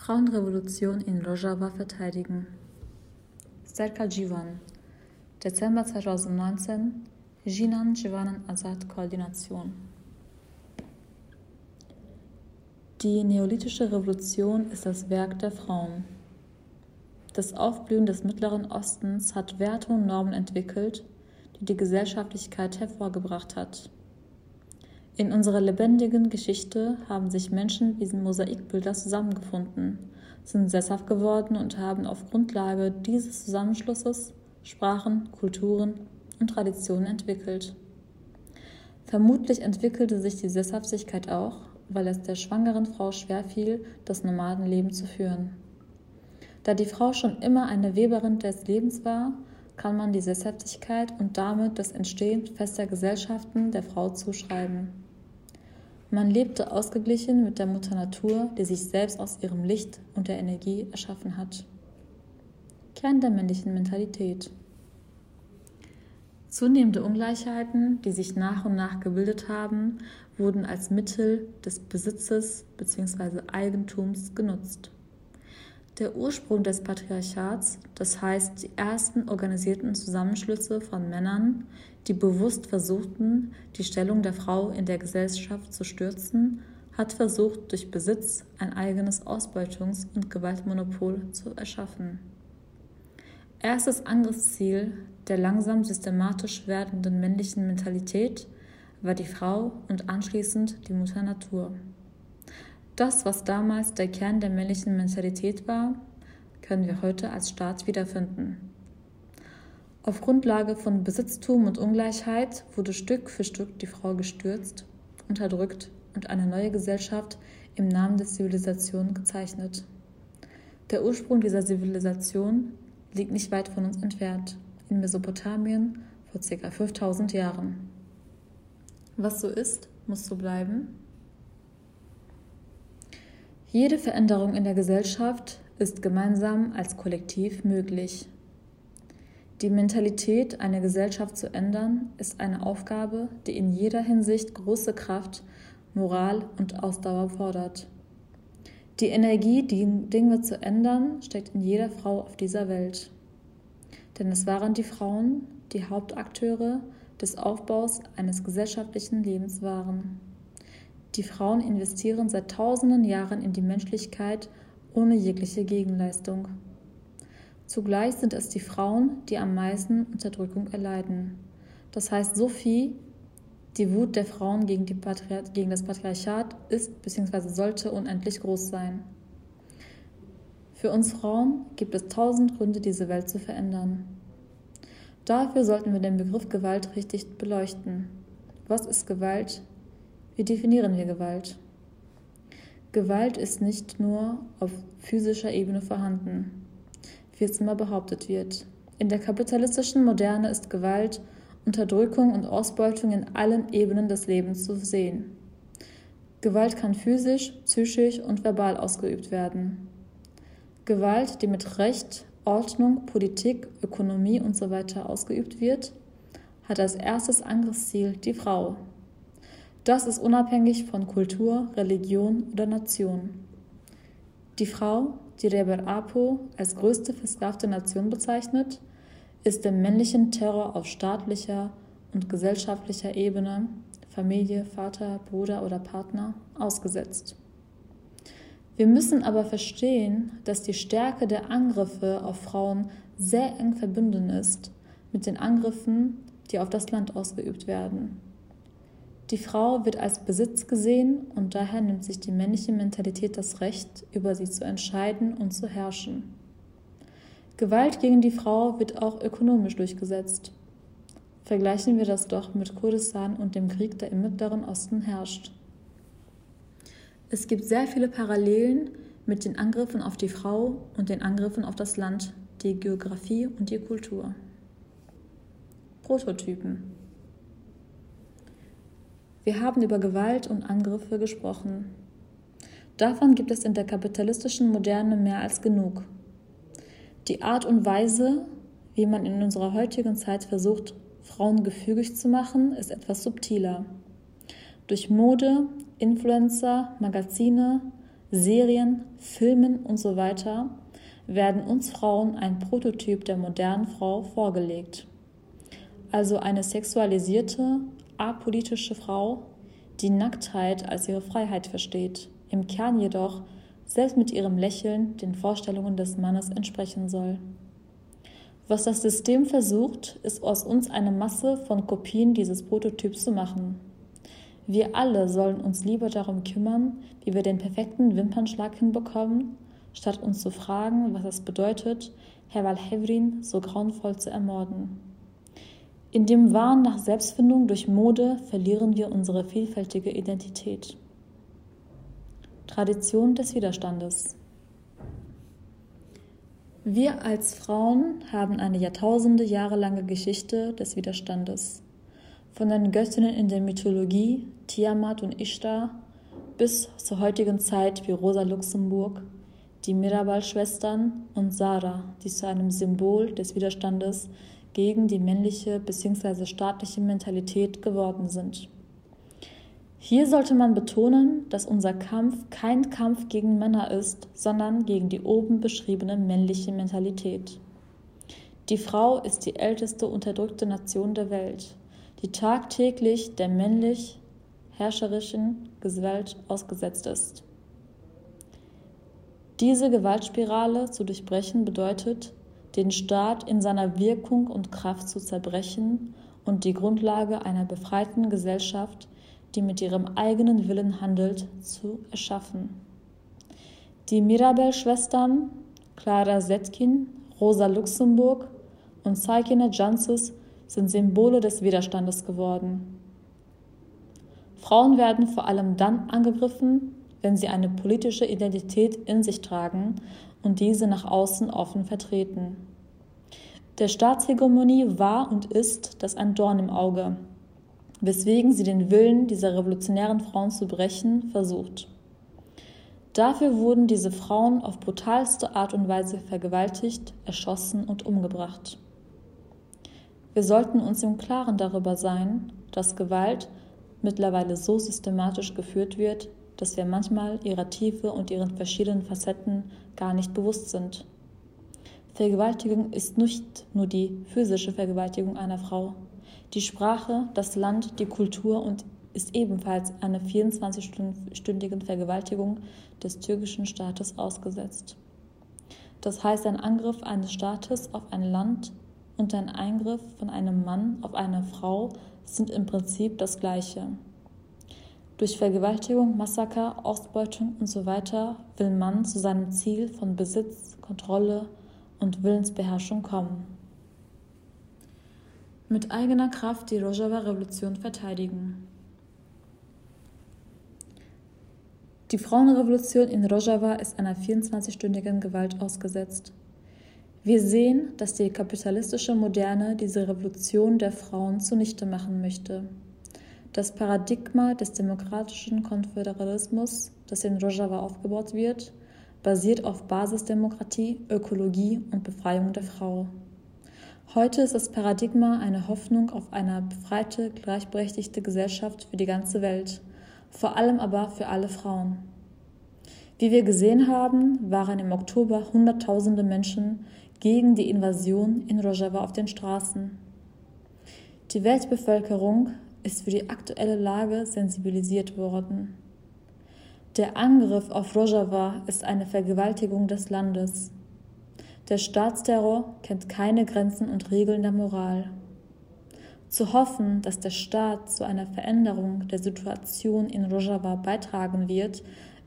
Frauenrevolution in Rojava verteidigen. Serka Jivan, Dezember 2019, Jinan Jivanen Azad Koordination. Die neolithische Revolution ist das Werk der Frauen. Das Aufblühen des Mittleren Ostens hat Werte und Normen entwickelt, die die Gesellschaftlichkeit hervorgebracht hat. In unserer lebendigen Geschichte haben sich Menschen wie Mosaikbilder zusammengefunden, sind sesshaft geworden und haben auf Grundlage dieses Zusammenschlusses Sprachen, Kulturen und Traditionen entwickelt. Vermutlich entwickelte sich die Sesshaftigkeit auch, weil es der schwangeren Frau schwerfiel, das Nomadenleben zu führen. Da die Frau schon immer eine Weberin des Lebens war, kann man die Sesshaftigkeit und damit das Entstehen fester Gesellschaften der Frau zuschreiben. Man lebte ausgeglichen mit der Mutter Natur, die sich selbst aus ihrem Licht und der Energie erschaffen hat. Kern der männlichen Mentalität. Zunehmende Ungleichheiten, die sich nach und nach gebildet haben, wurden als Mittel des Besitzes bzw. Eigentums genutzt. Der Ursprung des Patriarchats, das heißt die ersten organisierten Zusammenschlüsse von Männern, die bewusst versuchten, die Stellung der Frau in der Gesellschaft zu stürzen, hat versucht, durch Besitz ein eigenes Ausbeutungs- und Gewaltmonopol zu erschaffen. Erstes Angriffsziel der langsam systematisch werdenden männlichen Mentalität war die Frau und anschließend die Mutter Natur. Das, was damals der Kern der männlichen Mentalität war, können wir heute als Staat wiederfinden. Auf Grundlage von Besitztum und Ungleichheit wurde Stück für Stück die Frau gestürzt, unterdrückt und eine neue Gesellschaft im Namen der Zivilisation gezeichnet. Der Ursprung dieser Zivilisation liegt nicht weit von uns entfernt, in Mesopotamien vor ca. 5000 Jahren. Was so ist, muss so bleiben jede Veränderung in der Gesellschaft ist gemeinsam als Kollektiv möglich. Die Mentalität einer Gesellschaft zu ändern, ist eine Aufgabe, die in jeder Hinsicht große Kraft, Moral und Ausdauer fordert. Die Energie, die Dinge zu ändern, steckt in jeder Frau auf dieser Welt. Denn es waren die Frauen, die Hauptakteure des Aufbaus eines gesellschaftlichen Lebens waren. Die Frauen investieren seit tausenden Jahren in die Menschlichkeit ohne jegliche Gegenleistung. Zugleich sind es die Frauen, die am meisten Unterdrückung erleiden. Das heißt, Sophie, die Wut der Frauen gegen, gegen das Patriarchat ist bzw. sollte unendlich groß sein. Für uns Frauen gibt es tausend Gründe, diese Welt zu verändern. Dafür sollten wir den Begriff Gewalt richtig beleuchten. Was ist Gewalt? Wie definieren wir Gewalt? Gewalt ist nicht nur auf physischer Ebene vorhanden, wie es immer behauptet wird. In der kapitalistischen Moderne ist Gewalt, Unterdrückung und Ausbeutung in allen Ebenen des Lebens zu sehen. Gewalt kann physisch, psychisch und verbal ausgeübt werden. Gewalt, die mit Recht, Ordnung, Politik, Ökonomie usw. So ausgeübt wird, hat als erstes Angriffsziel die Frau. Das ist unabhängig von Kultur, Religion oder Nation. Die Frau, die Reber Apo als größte versklavte Nation bezeichnet, ist dem männlichen Terror auf staatlicher und gesellschaftlicher Ebene, Familie, Vater, Bruder oder Partner, ausgesetzt. Wir müssen aber verstehen, dass die Stärke der Angriffe auf Frauen sehr eng verbunden ist mit den Angriffen, die auf das Land ausgeübt werden. Die Frau wird als Besitz gesehen und daher nimmt sich die männliche Mentalität das Recht, über sie zu entscheiden und zu herrschen. Gewalt gegen die Frau wird auch ökonomisch durchgesetzt. Vergleichen wir das doch mit Kurdistan und dem Krieg, der im Mittleren Osten herrscht. Es gibt sehr viele Parallelen mit den Angriffen auf die Frau und den Angriffen auf das Land, die Geografie und die Kultur. Prototypen. Wir haben über Gewalt und Angriffe gesprochen. Davon gibt es in der kapitalistischen Moderne mehr als genug. Die Art und Weise, wie man in unserer heutigen Zeit versucht, Frauen gefügig zu machen, ist etwas subtiler. Durch Mode, Influencer, Magazine, Serien, Filmen und so werden uns Frauen ein Prototyp der modernen Frau vorgelegt. Also eine sexualisierte, apolitische Frau, die Nacktheit als ihre Freiheit versteht, im Kern jedoch selbst mit ihrem Lächeln den Vorstellungen des Mannes entsprechen soll. Was das System versucht, ist aus uns eine Masse von Kopien dieses Prototyps zu machen. Wir alle sollen uns lieber darum kümmern, wie wir den perfekten Wimpernschlag hinbekommen, statt uns zu fragen, was es bedeutet, Herr Walhevrin so grauenvoll zu ermorden. In dem Wahn nach Selbstfindung durch Mode verlieren wir unsere vielfältige Identität. Tradition des Widerstandes. Wir als Frauen haben eine jahrtausende Jahre lange Geschichte des Widerstandes. Von den Göttinnen in der Mythologie, Tiamat und Ishtar, bis zur heutigen Zeit wie Rosa Luxemburg, die Mirabal-Schwestern und Sarah, die zu einem Symbol des Widerstandes gegen die männliche bzw. staatliche Mentalität geworden sind. Hier sollte man betonen, dass unser Kampf kein Kampf gegen Männer ist, sondern gegen die oben beschriebene männliche Mentalität. Die Frau ist die älteste unterdrückte Nation der Welt, die tagtäglich der männlich herrscherischen Gewalt ausgesetzt ist. Diese Gewaltspirale zu durchbrechen bedeutet, den Staat in seiner Wirkung und Kraft zu zerbrechen und die Grundlage einer befreiten Gesellschaft, die mit ihrem eigenen Willen handelt, zu erschaffen. Die Mirabel-Schwestern, Clara Zetkin, Rosa Luxemburg und Saikine Jansis sind Symbole des Widerstandes geworden. Frauen werden vor allem dann angegriffen, wenn sie eine politische Identität in sich tragen und diese nach außen offen vertreten. Der Staatshegemonie war und ist das ein Dorn im Auge, weswegen sie den Willen dieser revolutionären Frauen zu brechen versucht. Dafür wurden diese Frauen auf brutalste Art und Weise vergewaltigt, erschossen und umgebracht. Wir sollten uns im Klaren darüber sein, dass Gewalt mittlerweile so systematisch geführt wird, dass wir manchmal ihrer Tiefe und ihren verschiedenen Facetten gar nicht bewusst sind. Vergewaltigung ist nicht nur die physische Vergewaltigung einer Frau. Die Sprache, das Land, die Kultur und ist ebenfalls einer 24-stündigen Vergewaltigung des türkischen Staates ausgesetzt. Das heißt, ein Angriff eines Staates auf ein Land und ein Eingriff von einem Mann auf eine Frau sind im Prinzip das gleiche. Durch Vergewaltigung, Massaker, Ausbeutung usw. Will man zu seinem Ziel von Besitz, Kontrolle und Willensbeherrschung kommen. Mit eigener Kraft die Rojava-Revolution verteidigen. Die Frauenrevolution in Rojava ist einer 24-stündigen Gewalt ausgesetzt. Wir sehen, dass die kapitalistische Moderne diese Revolution der Frauen zunichte machen möchte. Das Paradigma des demokratischen Konföderalismus, das in Rojava aufgebaut wird, basiert auf Basisdemokratie, Ökologie und Befreiung der Frau. Heute ist das Paradigma eine Hoffnung auf eine befreite, gleichberechtigte Gesellschaft für die ganze Welt, vor allem aber für alle Frauen. Wie wir gesehen haben, waren im Oktober Hunderttausende Menschen gegen die Invasion in Rojava auf den Straßen. Die Weltbevölkerung ist für die aktuelle Lage sensibilisiert worden. Der Angriff auf Rojava ist eine Vergewaltigung des Landes. Der Staatsterror kennt keine Grenzen und Regeln der Moral. Zu hoffen, dass der Staat zu einer Veränderung der Situation in Rojava beitragen wird,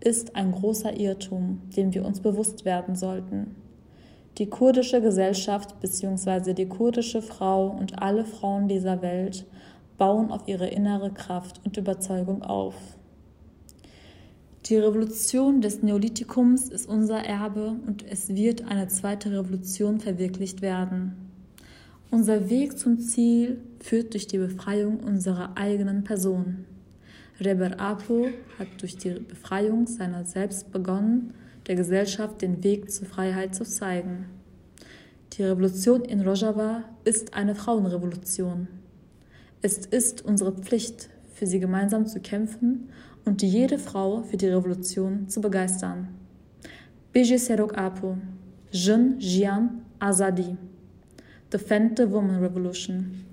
ist ein großer Irrtum, dem wir uns bewusst werden sollten. Die kurdische Gesellschaft bzw. die kurdische Frau und alle Frauen dieser Welt bauen auf ihre innere Kraft und Überzeugung auf. Die Revolution des Neolithikums ist unser Erbe und es wird eine zweite Revolution verwirklicht werden. Unser Weg zum Ziel führt durch die Befreiung unserer eigenen Person. Reber Apo hat durch die Befreiung seiner selbst begonnen, der Gesellschaft den Weg zur Freiheit zu zeigen. Die Revolution in Rojava ist eine Frauenrevolution. Es ist unsere Pflicht, für sie gemeinsam zu kämpfen und jede Frau für die Revolution zu begeistern. Beji Serok Apo, Jin Jian Azadi. Defend the Woman Revolution.